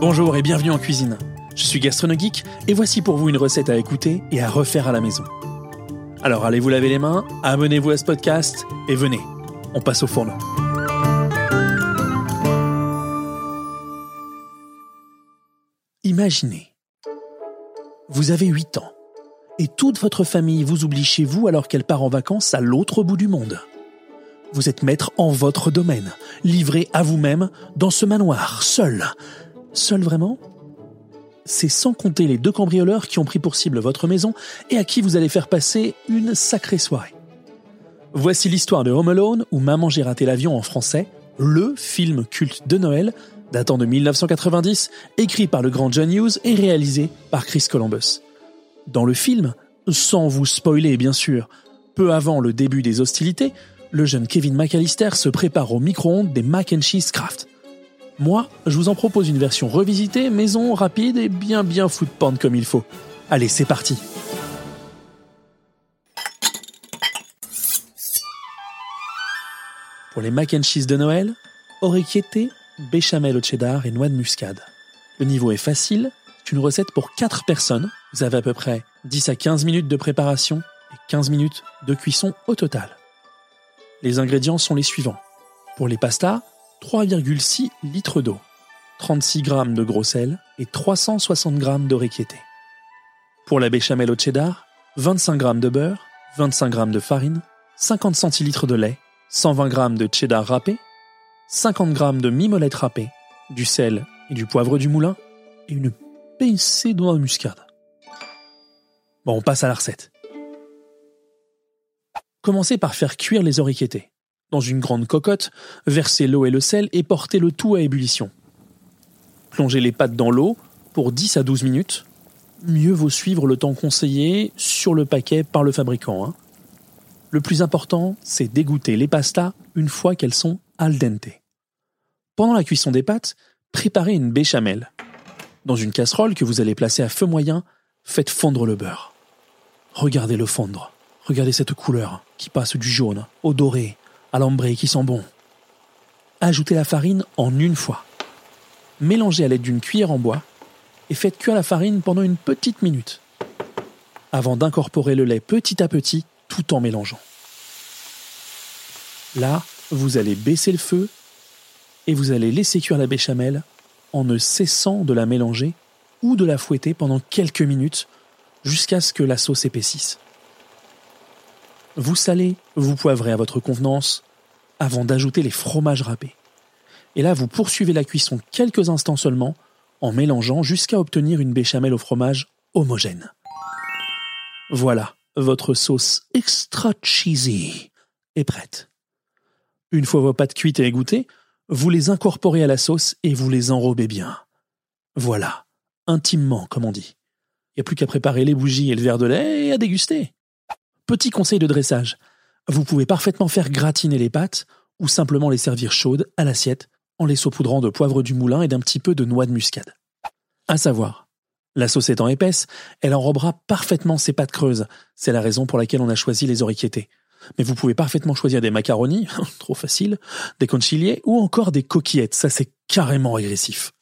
Bonjour et bienvenue en cuisine. Je suis Gastronogeek et voici pour vous une recette à écouter et à refaire à la maison. Alors allez vous laver les mains, abonnez-vous à ce podcast et venez, on passe au fourneau. Imaginez, vous avez 8 ans et toute votre famille vous oublie chez vous alors qu'elle part en vacances à l'autre bout du monde. Vous êtes maître en votre domaine, livré à vous-même dans ce manoir, seul. Seul vraiment? C'est sans compter les deux cambrioleurs qui ont pris pour cible votre maison et à qui vous allez faire passer une sacrée soirée. Voici l'histoire de Home Alone ou Maman j'ai raté l'avion en français, le film culte de Noël datant de 1990, écrit par le grand John Hughes et réalisé par Chris Columbus. Dans le film, sans vous spoiler bien sûr, peu avant le début des hostilités, le jeune Kevin McAllister se prépare au micro-ondes des Mac and Cheese Craft. Moi, je vous en propose une version revisitée, maison, rapide et bien bien foot porn comme il faut. Allez, c'est parti Pour les mac cheese de Noël, orecchiette, béchamel au cheddar et noix de muscade. Le niveau est facile, c'est une recette pour 4 personnes. Vous avez à peu près 10 à 15 minutes de préparation et 15 minutes de cuisson au total. Les ingrédients sont les suivants. Pour les pastas, 3,6 litres d'eau, 36 g de gros sel et 360 g d'orecchiette. Pour la béchamel au cheddar, 25 g de beurre, 25 g de farine, 50 centilitres de lait, 120 g de cheddar râpé, 50 g de mimolette râpée, du sel et du poivre du moulin, et une pincée de noix de muscade. Bon, on passe à la recette. Commencez par faire cuire les orecchiettés. Dans une grande cocotte, versez l'eau et le sel et portez le tout à ébullition. Plongez les pâtes dans l'eau pour 10 à 12 minutes. Mieux vaut suivre le temps conseillé sur le paquet par le fabricant. hein. Le plus important, c'est d'égoutter les pastas une fois qu'elles sont al dente. Pendant la cuisson des pâtes, préparez une béchamel. Dans une casserole que vous allez placer à feu moyen, faites fondre le beurre. Regardez-le fondre. Regardez cette couleur qui passe du jaune au doré, à l'ambré qui sent bon. Ajoutez la farine en une fois. Mélangez à l'aide d'une cuillère en bois et faites cuire la farine pendant une petite minute avant d'incorporer le lait petit à petit tout en mélangeant. Là, vous allez baisser le feu et vous allez laisser cuire la béchamel en ne cessant de la mélanger ou de la fouetter pendant quelques minutes jusqu'à ce que la sauce épaississe. Vous salez, vous poivrez à votre convenance avant d'ajouter les fromages râpés. Et là, vous poursuivez la cuisson quelques instants seulement en mélangeant jusqu'à obtenir une béchamel au fromage homogène. Voilà, votre sauce extra cheesy est prête. Une fois vos pâtes cuites et égouttées, vous les incorporez à la sauce et vous les enrobez bien. Voilà, intimement, comme on dit. Il n'y a plus qu'à préparer les bougies et le verre de lait et à déguster. Petit conseil de dressage. Vous pouvez parfaitement faire gratiner les pâtes ou simplement les servir chaudes à l'assiette en les saupoudrant de poivre du moulin et d'un petit peu de noix de muscade. À savoir, la sauce étant épaisse, elle enrobera parfaitement ces pâtes creuses. C'est la raison pour laquelle on a choisi les orecchiettés. Mais vous pouvez parfaitement choisir des macaronis, trop facile, des conciliers ou encore des coquillettes. Ça, c'est carrément régressif.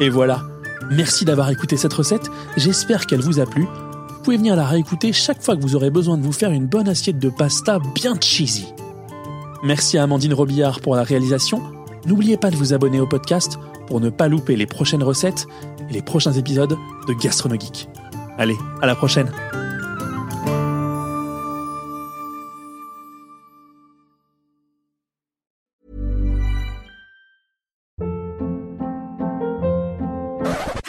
Et voilà. Merci d'avoir écouté cette recette. J'espère qu'elle vous a plu. Vous pouvez venir la réécouter chaque fois que vous aurez besoin de vous faire une bonne assiette de pasta bien cheesy. Merci à Amandine Robillard pour la réalisation. N'oubliez pas de vous abonner au podcast pour ne pas louper les prochaines recettes et les prochains épisodes de Gastronogeek. Allez, à la prochaine